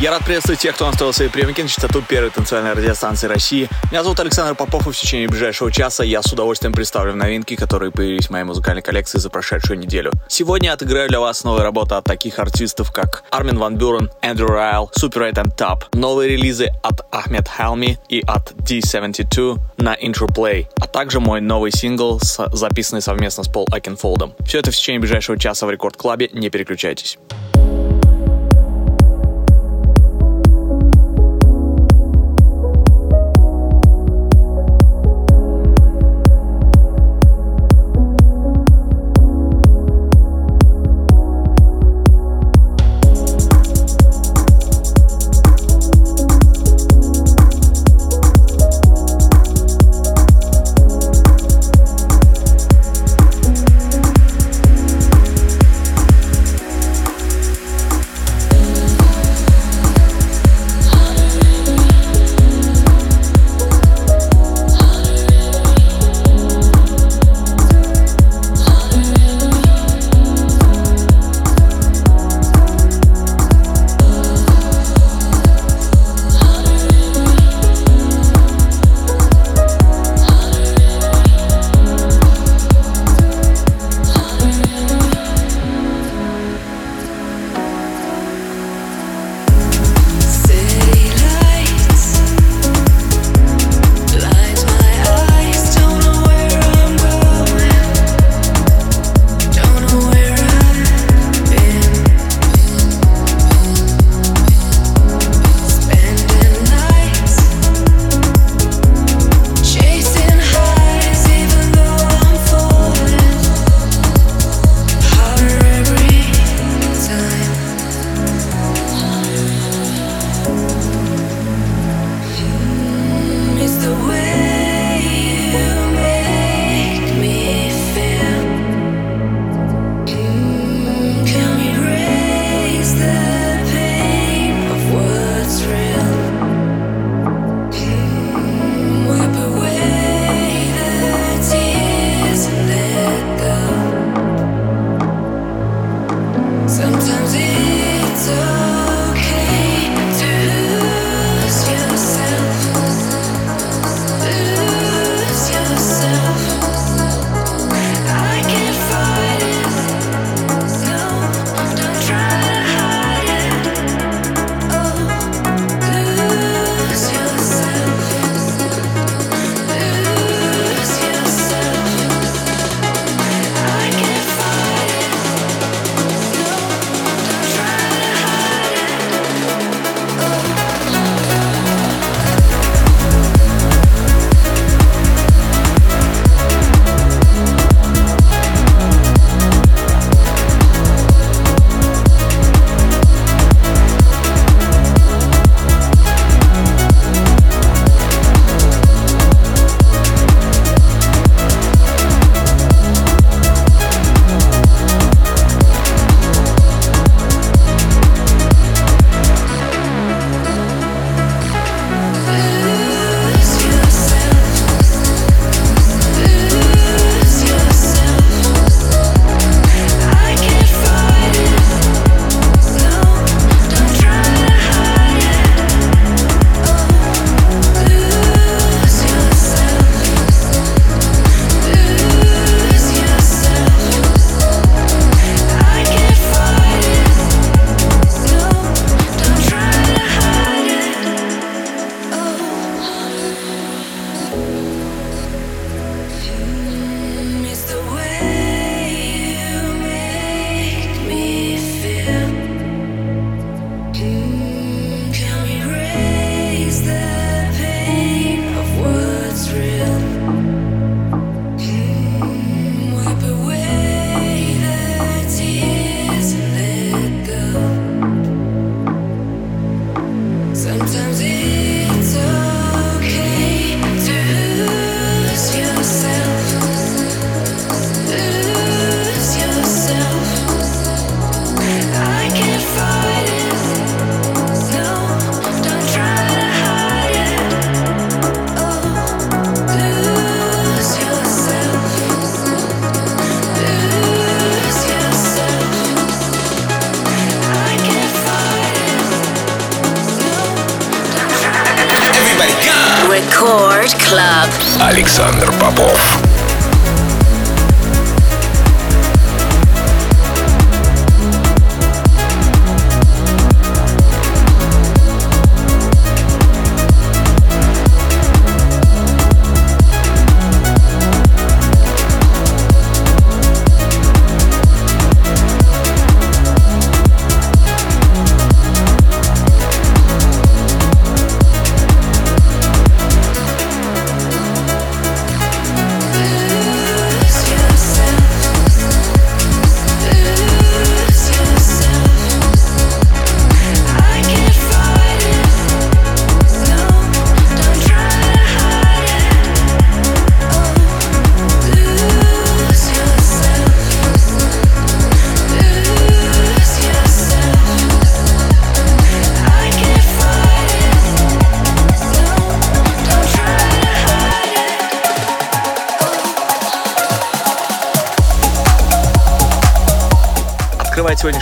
Я рад приветствовать тех, кто настроил свои приемники на частоту первой танцевальной радиостанции России. Меня зовут Александр Попов, и в течение ближайшего часа я с удовольствием представлю новинки, которые появились в моей музыкальной коллекции за прошедшую неделю. Сегодня я отыграю для вас новые работы от таких артистов, как Армин Ван Бюрен, Andrew Rayel, Super8 & Tab, новые релизы от Ahmed Helmy и от D72 на Interplay, а также мой новый сингл, записанный совместно с Пол Окенфолдом. Все это в течение ближайшего часа в Record Club е, не переключайтесь.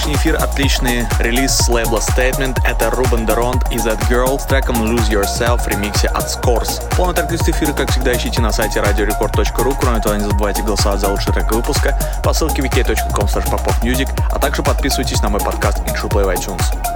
Сегодняшний эфир отличный релиз с лейбла Statement. Это Рубен Деронт и That Girl с треком Lose Yourself в ремиксе от Scores. Полный трек эфира, как всегда, ищите на сайте radiorecord.ru. Кроме того, не забывайте голосовать за лучший трек выпуска по ссылке wiki.com а также подписывайтесь на мой подкаст Intro Play в iTunes.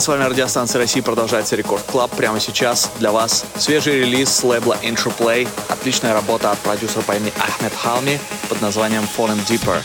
Первой танцевальной радиостанции России продолжается Record Club. Прямо сейчас для вас свежий релиз с лейбла Interplay. Отличная работа от продюсера по имени Ahmed Helmy под названием Falling Deeper.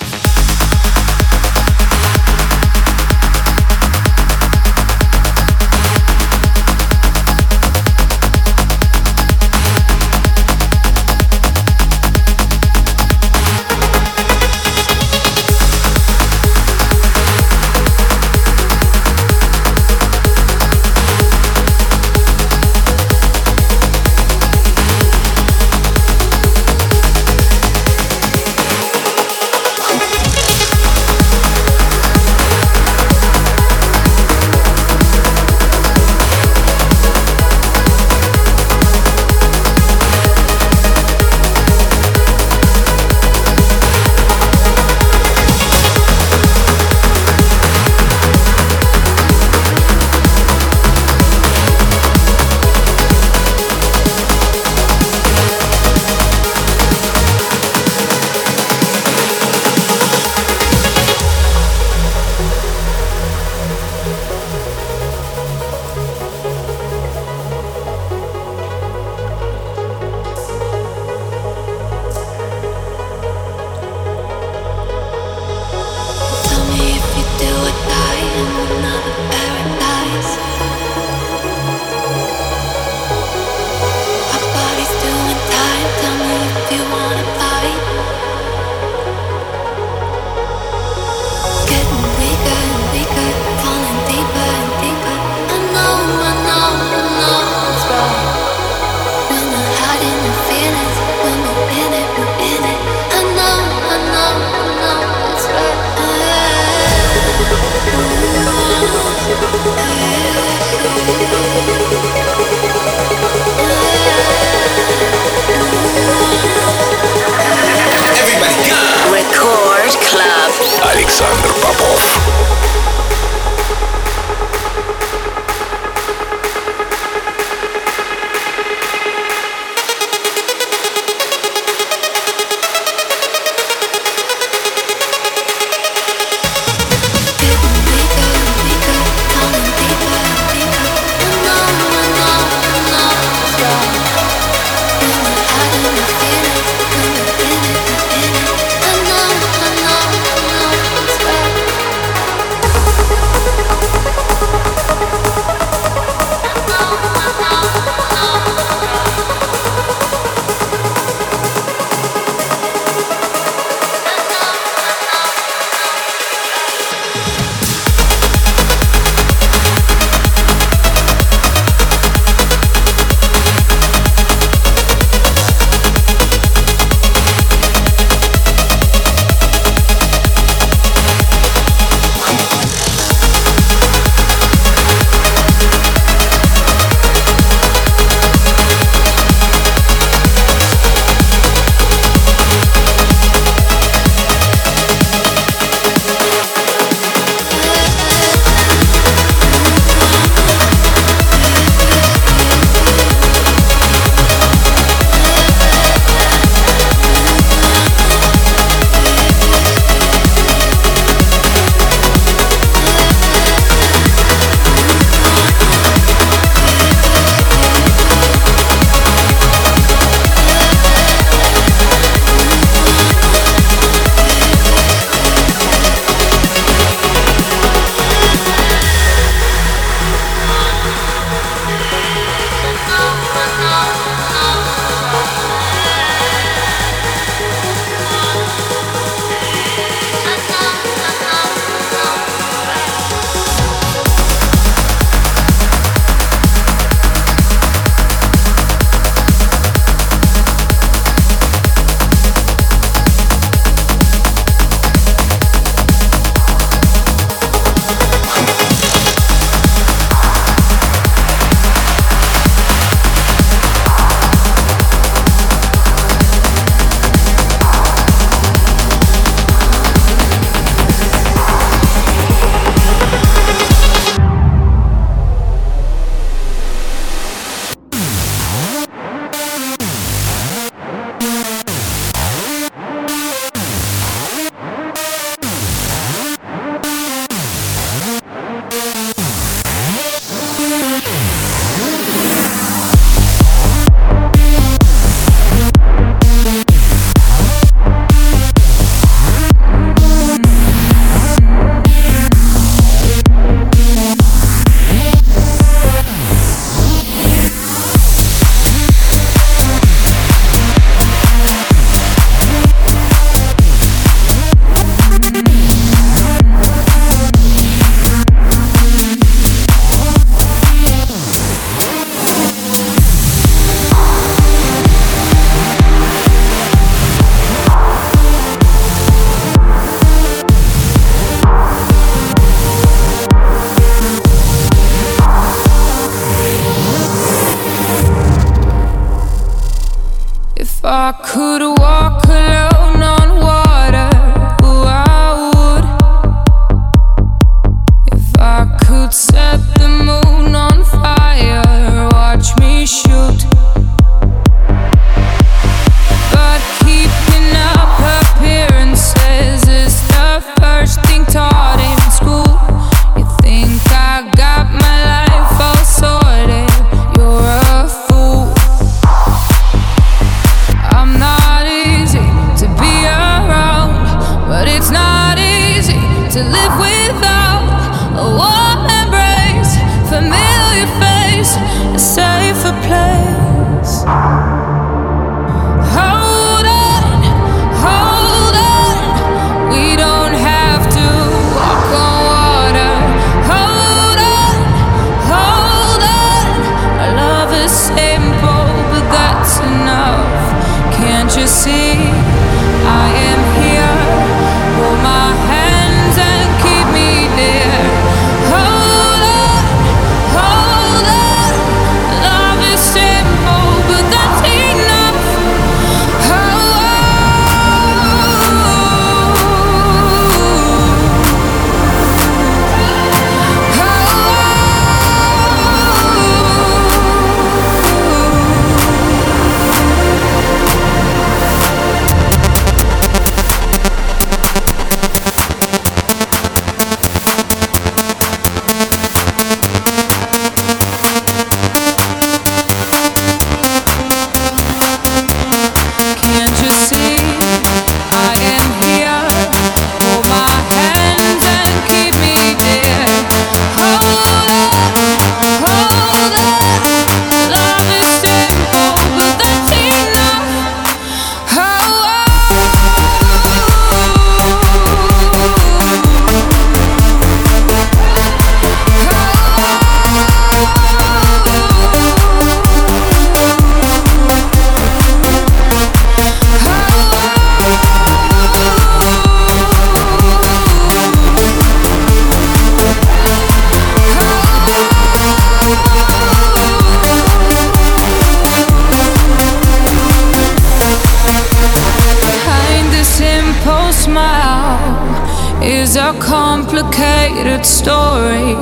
complicated story.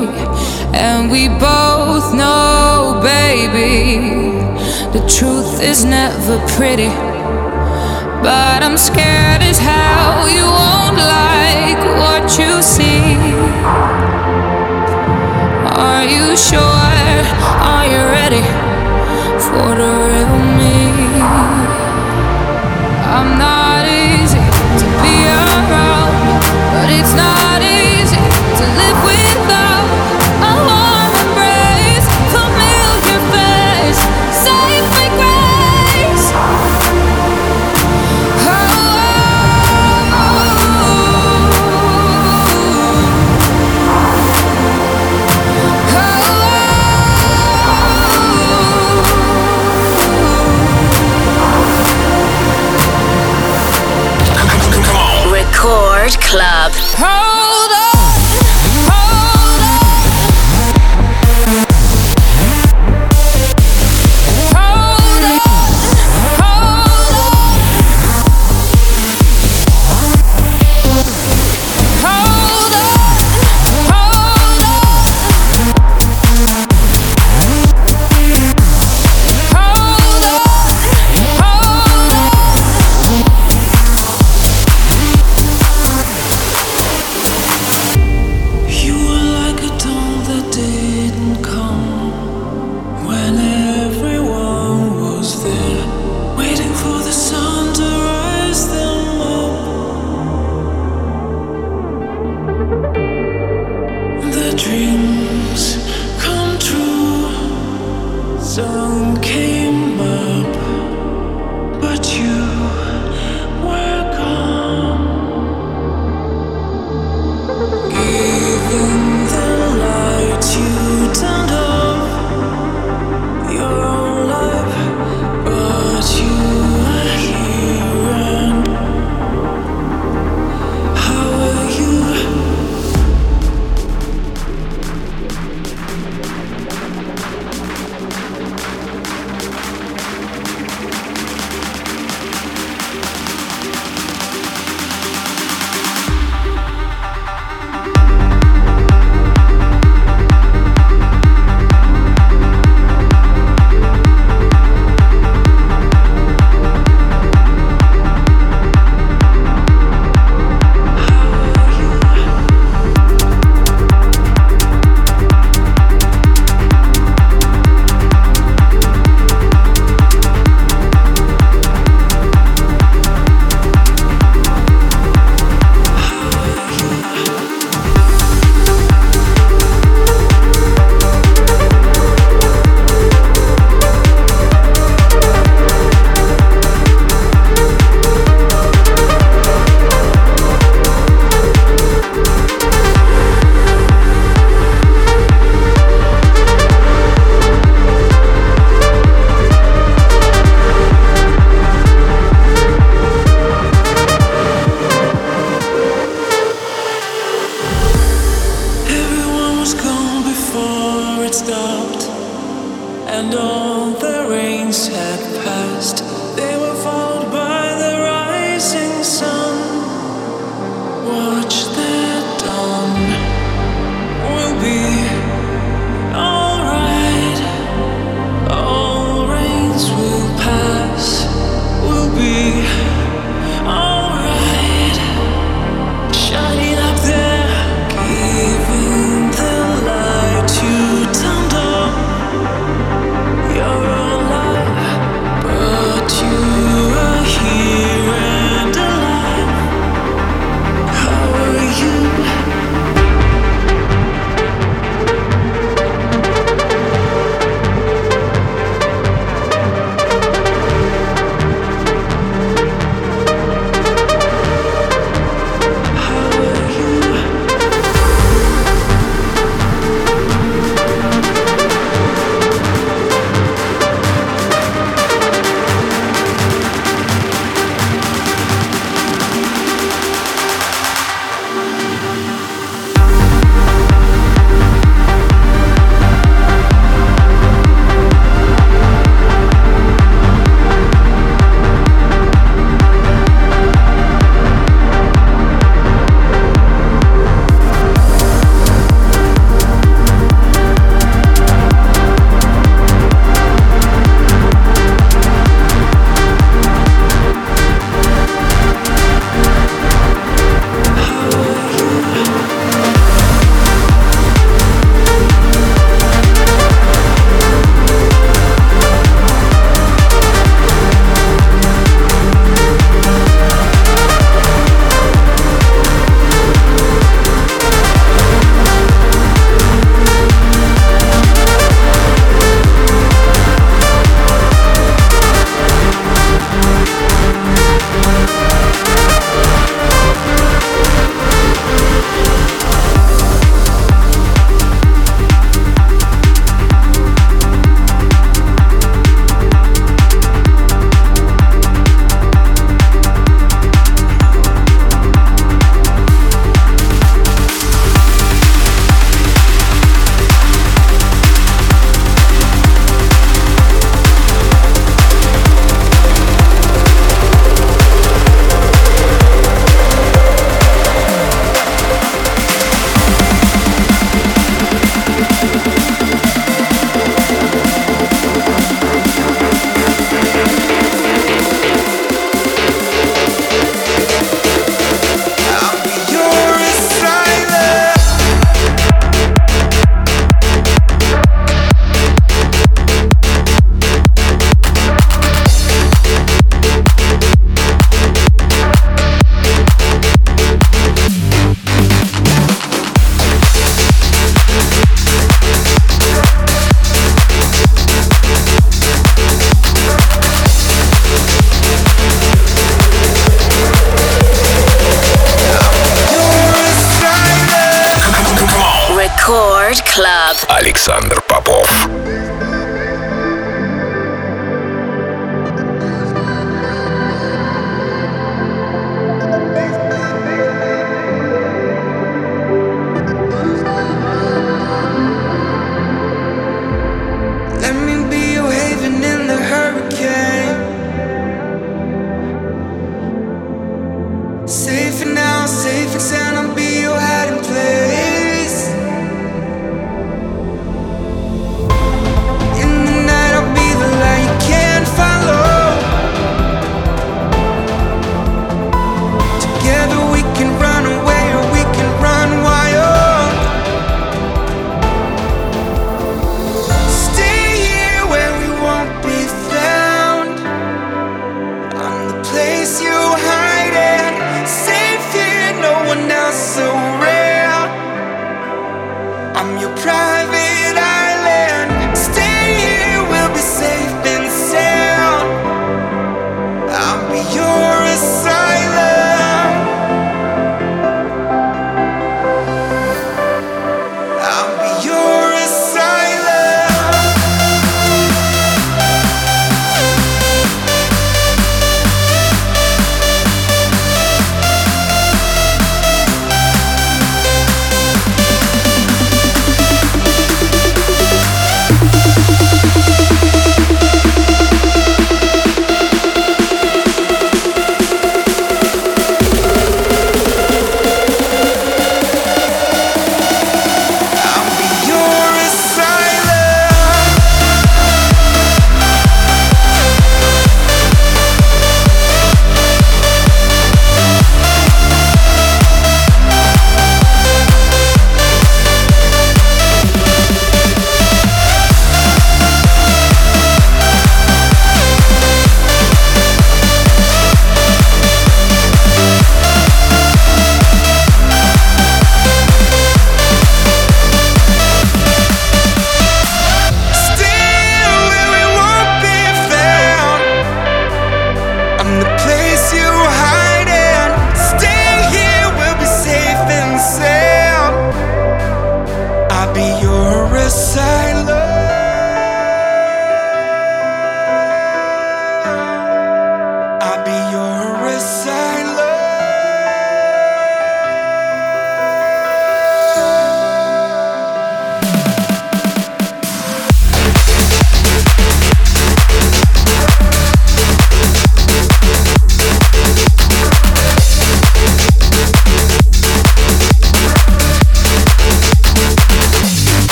And we both know, baby, the truth is never pretty. But I'm scared as hell you won't like what you see. Are you sure? and all.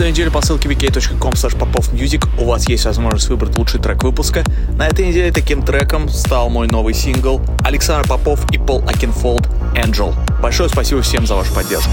Каждую неделю по ссылке vk.com popovmusic у вас есть возможность выбрать лучший трек выпуска. На этой неделе таким треком стал мой новый сингл Александр Попов и Пол Окенфолд «Angel». Большое спасибо всем за вашу поддержку.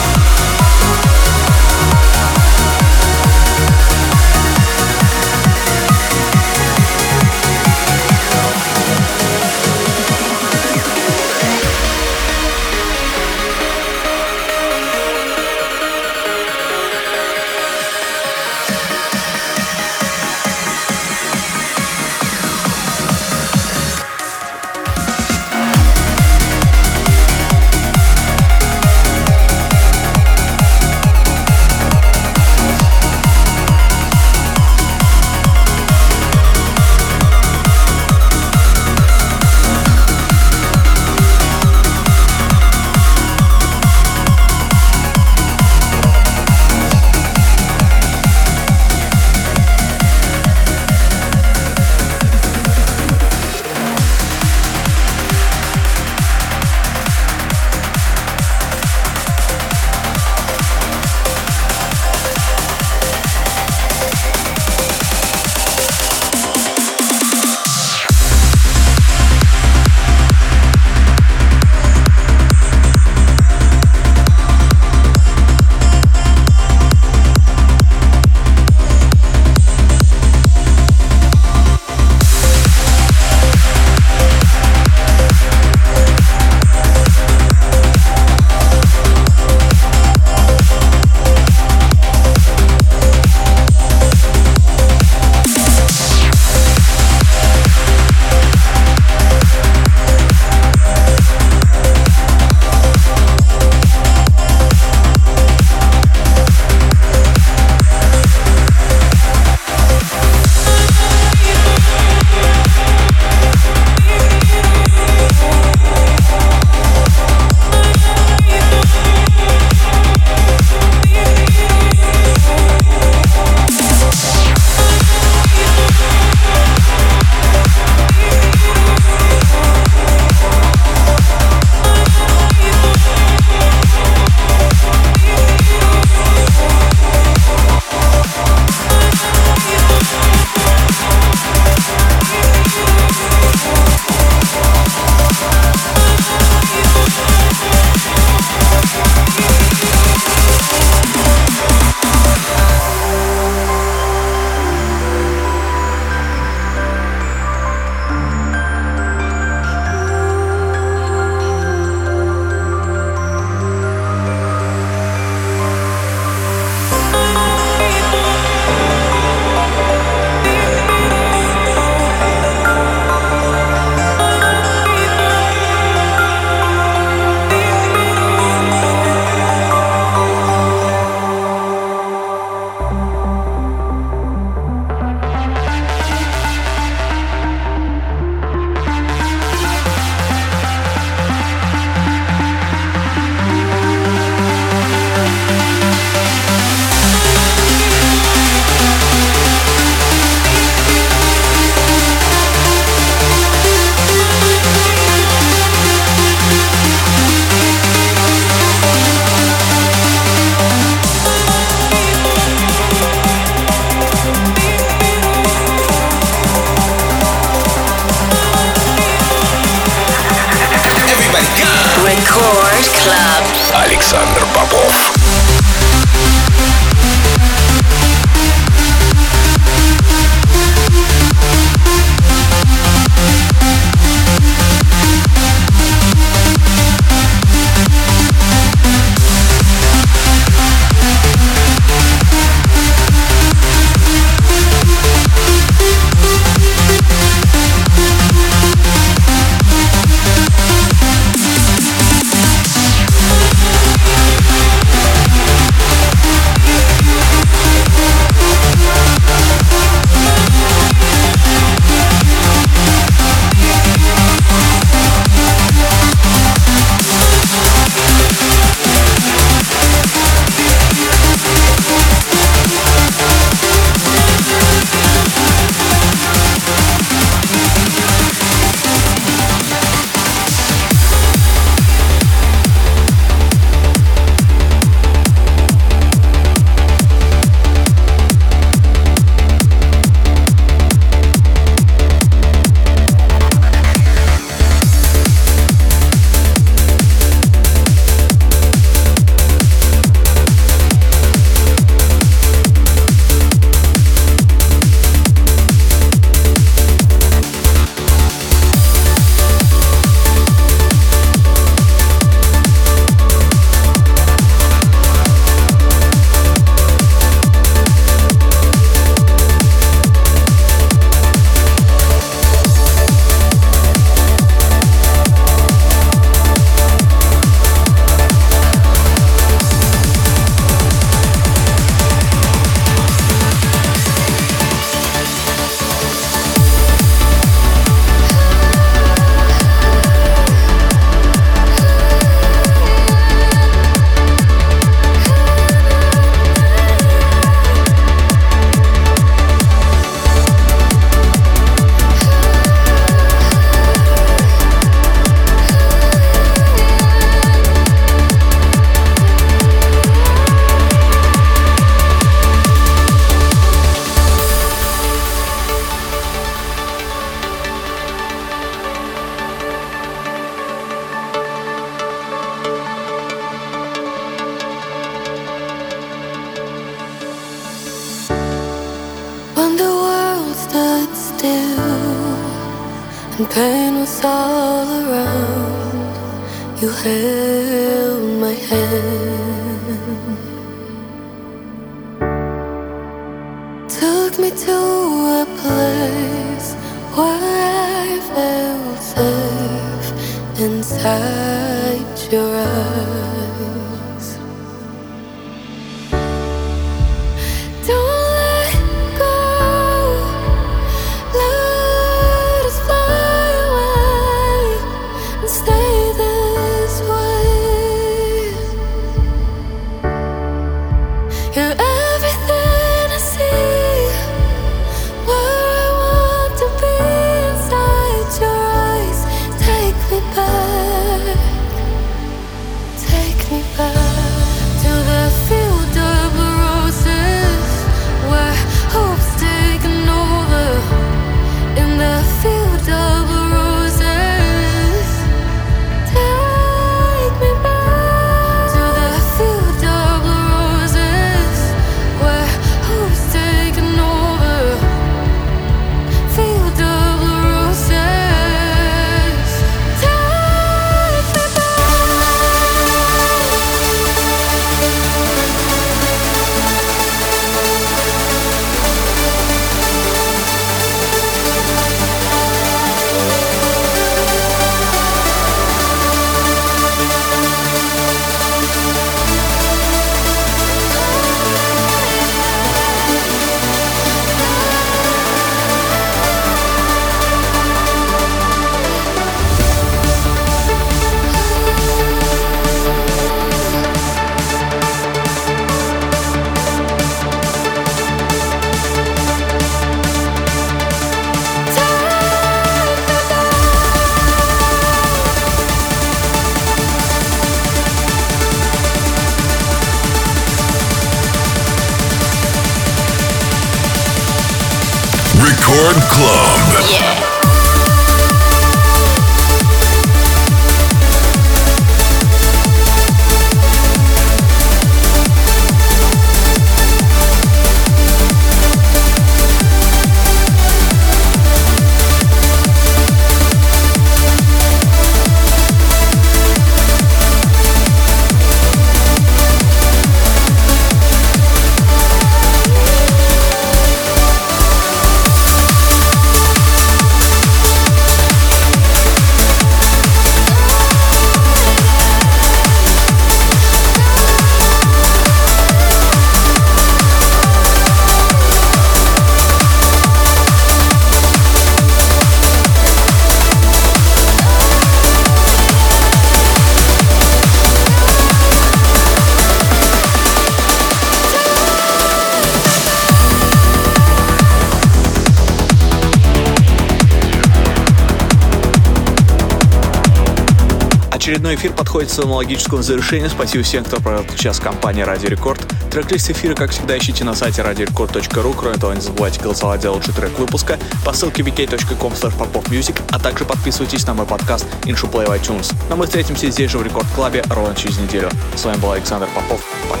Подходит к своему логическому завершению. Спасибо всем, кто провел час компании Радио Рекорд. Трек-лист эфира, как всегда, ищите на сайте radiorecord.ru. Кроме того, не забывайте голосовать за лучший трек выпуска по ссылке vk.com popmusic, а также подписывайтесь на мой подкаст InShow Play в iTunes. Но мы встретимся здесь же в Рекорд Клабе ровно через неделю. С вами был Александр Попов. Пока.